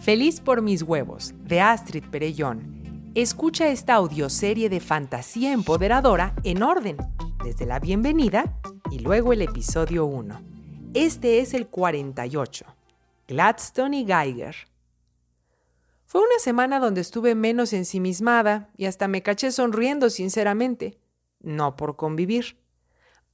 Feliz por mis huevos, de Astrid Perellón. Escucha esta audioserie de fantasía empoderadora en orden, desde la bienvenida y luego el episodio 1. Este es el 48. Gladstone y Geiger. Fue una semana donde estuve menos ensimismada y hasta me caché sonriendo sinceramente. No por convivir.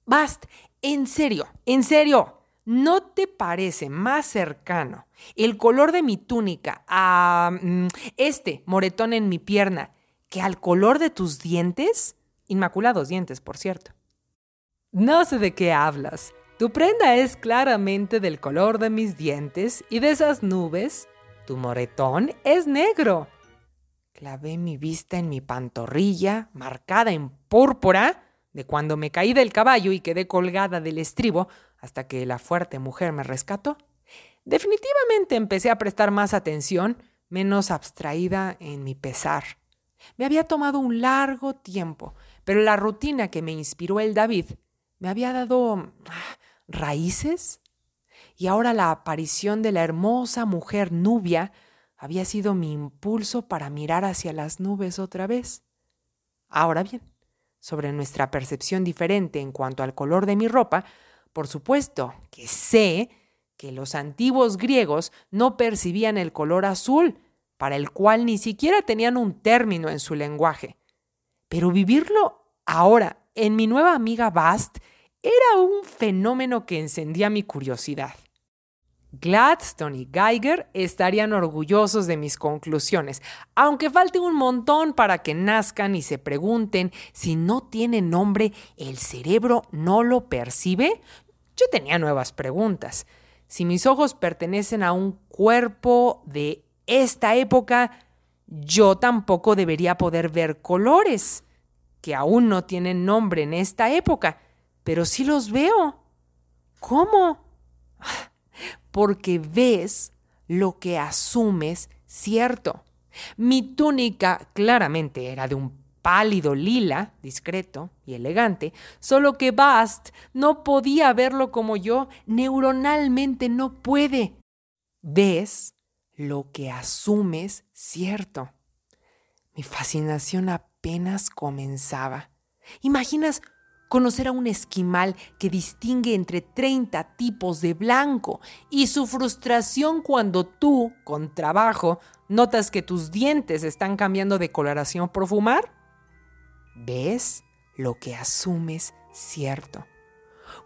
Bast, en serio, en serio, ¿no te parece más cercano el color de mi túnica a mm, este moretón en mi pierna que al color de tus dientes? Inmaculados dientes, por cierto. No sé de qué hablas. Tu prenda es claramente del color de mis dientes y de esas nubes tu moretón es negro. Clavé mi vista en mi pantorrilla, marcada en púrpura, de cuando me caí del caballo y quedé colgada del estribo hasta que la fuerte mujer me rescató. Definitivamente empecé a prestar más atención, menos abstraída en mi pesar. Me había tomado un largo tiempo, pero la rutina que me inspiró el David me había dado ah, raíces y ahora la aparición de la hermosa mujer Nubia había sido mi impulso para mirar hacia las nubes otra vez. Ahora bien, sobre nuestra percepción diferente en cuanto al color de mi ropa, por supuesto que sé que los antiguos griegos no percibían el color azul, para el cual ni siquiera tenían un término en su lenguaje. Pero vivirlo ahora en mi nueva amiga Bast era un fenómeno que encendía mi curiosidad. Gladstone y Geiger estarían orgullosos de mis conclusiones, aunque falte un montón para que nazcan y se pregunten si no tiene nombre, ¿el cerebro no lo percibe? Yo tenía nuevas preguntas. Si mis ojos pertenecen a un cuerpo de esta época, yo tampoco debería poder ver colores, que aún no tienen nombre en esta época, pero sí los veo. ¿Cómo? porque ves lo que asumes cierto. Mi túnica claramente era de un pálido lila, discreto y elegante, solo que Bast no podía verlo como yo, neuronalmente no puede. Ves lo que asumes cierto. Mi fascinación apenas comenzaba. ¿Imaginas conocer a un esquimal que distingue entre 30 tipos de blanco y su frustración cuando tú, con trabajo, notas que tus dientes están cambiando de coloración por fumar? ¿Ves lo que asumes cierto?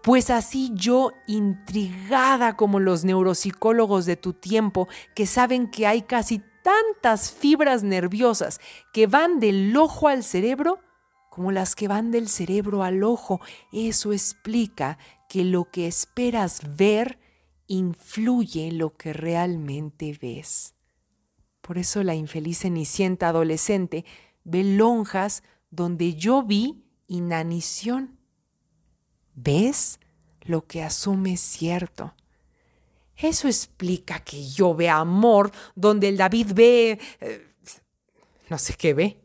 Pues así yo, intrigada como los neuropsicólogos de tu tiempo, que saben que hay casi tantas fibras nerviosas que van del ojo al cerebro, como las que van del cerebro al ojo. Eso explica que lo que esperas ver influye en lo que realmente ves. Por eso la infeliz cenicienta adolescente ve lonjas donde yo vi inanición. ¿Ves? Lo que asume cierto. Eso explica que yo vea amor donde el David ve... Eh, no sé qué ve.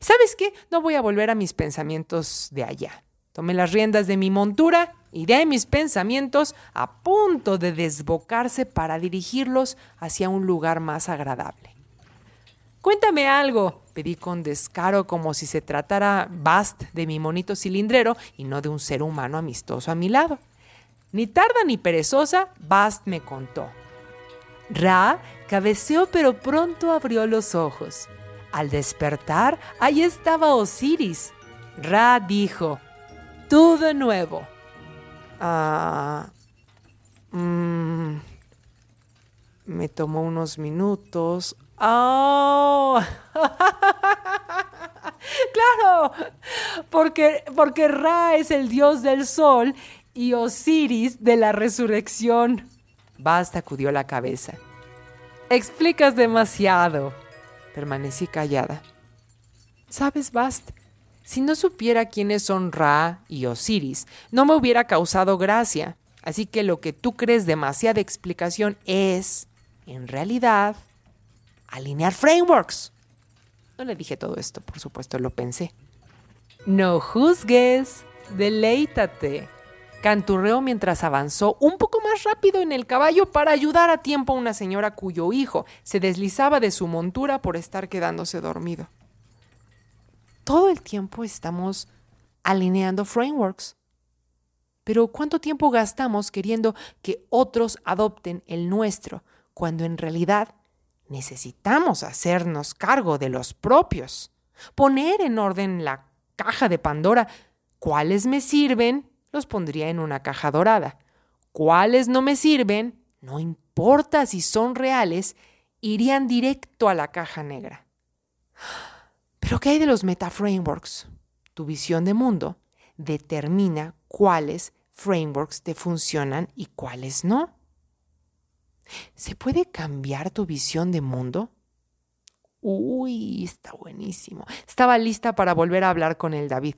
¿Sabes qué? No voy a volver a mis pensamientos de allá. Tomé las riendas de mi montura y de mis pensamientos a punto de desbocarse para dirigirlos hacia un lugar más agradable. Cuéntame algo, pedí con descaro como si se tratara Bast de mi monito cilindrero y no de un ser humano amistoso a mi lado. Ni tarda ni perezosa, Bast me contó. Ra cabeceó pero pronto abrió los ojos. Al despertar, ahí estaba Osiris. Ra dijo, tú de nuevo. Ah, mm, me tomó unos minutos. ¡Oh! ¡Claro! Porque, porque Ra es el dios del sol y Osiris de la resurrección. Basta acudió la cabeza. Explicas demasiado. Permanecí callada. ¿Sabes, Bast? Si no supiera quiénes son Ra y Osiris, no me hubiera causado gracia. Así que lo que tú crees demasiada explicación es, en realidad, alinear frameworks. No le dije todo esto, por supuesto, lo pensé. No juzgues, deleítate. Canturreó mientras avanzó un poco más rápido en el caballo para ayudar a tiempo a una señora cuyo hijo se deslizaba de su montura por estar quedándose dormido. Todo el tiempo estamos alineando frameworks. Pero ¿cuánto tiempo gastamos queriendo que otros adopten el nuestro cuando en realidad necesitamos hacernos cargo de los propios? Poner en orden la caja de Pandora. ¿Cuáles me sirven? Los pondría en una caja dorada. ¿Cuáles no me sirven? No importa si son reales, irían directo a la caja negra. Pero ¿qué hay de los metaframeworks? Tu visión de mundo determina cuáles frameworks te funcionan y cuáles no. ¿Se puede cambiar tu visión de mundo? Uy, está buenísimo. Estaba lista para volver a hablar con el David.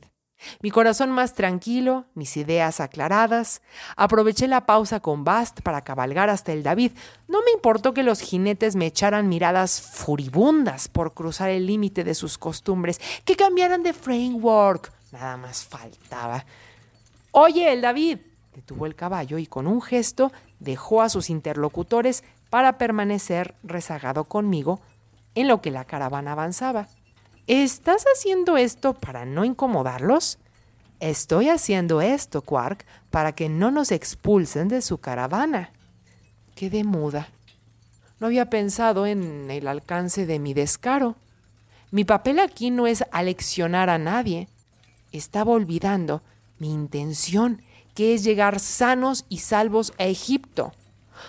Mi corazón más tranquilo, mis ideas aclaradas. Aproveché la pausa con Bast para cabalgar hasta el David. No me importó que los jinetes me echaran miradas furibundas por cruzar el límite de sus costumbres, que cambiaran de framework. Nada más faltaba. Oye, el David. Detuvo el caballo y con un gesto dejó a sus interlocutores para permanecer rezagado conmigo en lo que la caravana avanzaba. ¿Estás haciendo esto para no incomodarlos? Estoy haciendo esto, Quark, para que no nos expulsen de su caravana. Quedé muda. No había pensado en el alcance de mi descaro. Mi papel aquí no es aleccionar a nadie. Estaba olvidando mi intención, que es llegar sanos y salvos a Egipto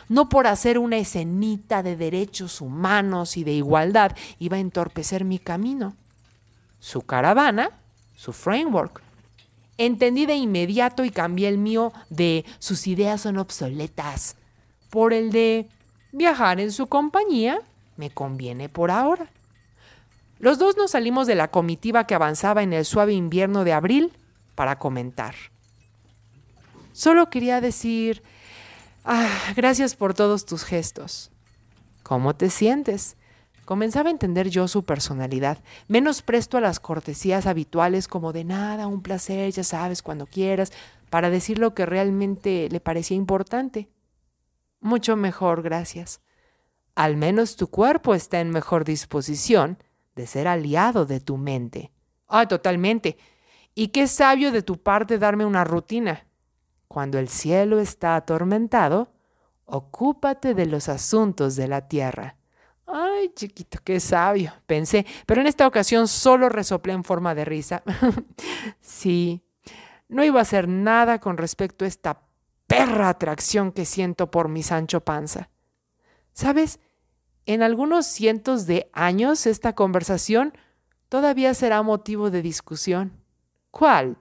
no por hacer una escenita de derechos humanos y de igualdad iba a entorpecer mi camino. Su caravana, su framework. Entendí de inmediato y cambié el mío de sus ideas son obsoletas por el de viajar en su compañía me conviene por ahora. Los dos nos salimos de la comitiva que avanzaba en el suave invierno de abril para comentar. Solo quería decir Ah, gracias por todos tus gestos. ¿Cómo te sientes? Comenzaba a entender yo su personalidad, menos presto a las cortesías habituales como de nada, un placer, ya sabes, cuando quieras, para decir lo que realmente le parecía importante. Mucho mejor, gracias. Al menos tu cuerpo está en mejor disposición de ser aliado de tu mente. Ah, totalmente. Y qué sabio de tu parte darme una rutina. Cuando el cielo está atormentado, ocúpate de los asuntos de la tierra. Ay, chiquito, qué sabio, pensé, pero en esta ocasión solo resoplé en forma de risa. sí, no iba a hacer nada con respecto a esta perra atracción que siento por mi Sancho Panza. ¿Sabes? En algunos cientos de años esta conversación todavía será motivo de discusión. ¿Cuál?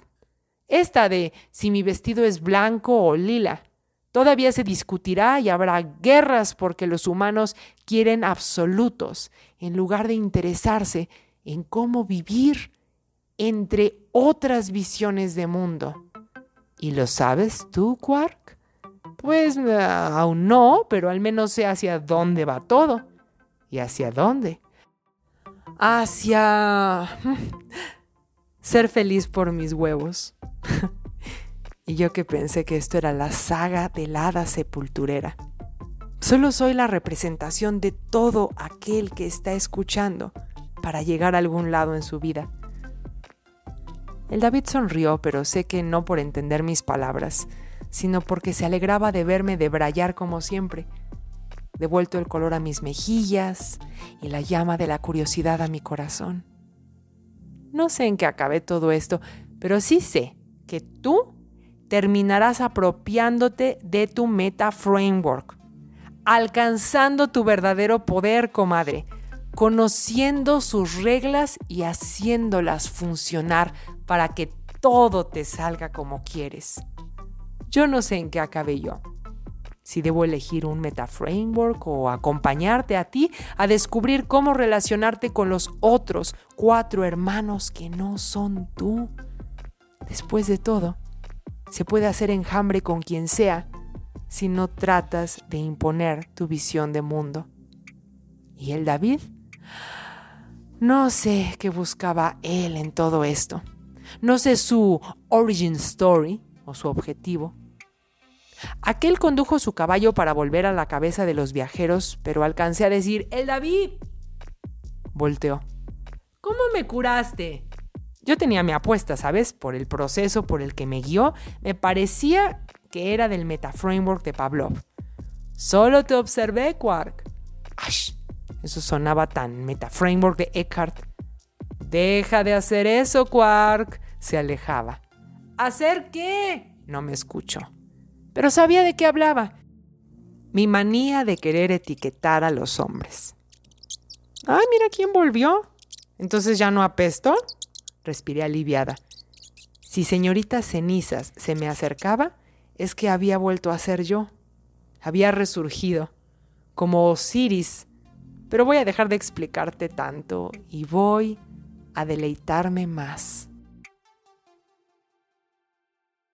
Esta de si mi vestido es blanco o lila. Todavía se discutirá y habrá guerras porque los humanos quieren absolutos en lugar de interesarse en cómo vivir entre otras visiones de mundo. ¿Y lo sabes tú, Quark? Pues eh, aún no, pero al menos sé hacia dónde va todo. ¿Y hacia dónde? Hacia ser feliz por mis huevos. y yo que pensé que esto era la saga de la hada sepulturera. Solo soy la representación de todo aquel que está escuchando para llegar a algún lado en su vida. El David sonrió, pero sé que no por entender mis palabras, sino porque se alegraba de verme debrayar como siempre, devuelto el color a mis mejillas y la llama de la curiosidad a mi corazón. No sé en qué acabé todo esto, pero sí sé que tú terminarás apropiándote de tu meta framework, alcanzando tu verdadero poder, comadre, conociendo sus reglas y haciéndolas funcionar para que todo te salga como quieres. Yo no sé en qué acabé yo. Si debo elegir un meta framework o acompañarte a ti a descubrir cómo relacionarte con los otros cuatro hermanos que no son tú. Después de todo, se puede hacer enjambre con quien sea si no tratas de imponer tu visión de mundo. ¿Y el David? No sé qué buscaba él en todo esto. No sé su origin story o su objetivo. Aquel condujo su caballo para volver a la cabeza de los viajeros, pero alcancé a decir, ¡El David! Volteó. ¿Cómo me curaste? Yo tenía mi apuesta, ¿sabes? Por el proceso por el que me guió, me parecía que era del metaframework de Pavlov. Solo te observé, Quark. ¡Ash! Eso sonaba tan metaframework de Eckhart. Deja de hacer eso, Quark. Se alejaba. ¿Hacer qué? No me escuchó. Pero sabía de qué hablaba. Mi manía de querer etiquetar a los hombres. ¡Ay, mira quién volvió! ¿Entonces ya no apesto? Respiré aliviada. Si señorita Cenizas se me acercaba, es que había vuelto a ser yo. Había resurgido, como Osiris. Pero voy a dejar de explicarte tanto y voy a deleitarme más.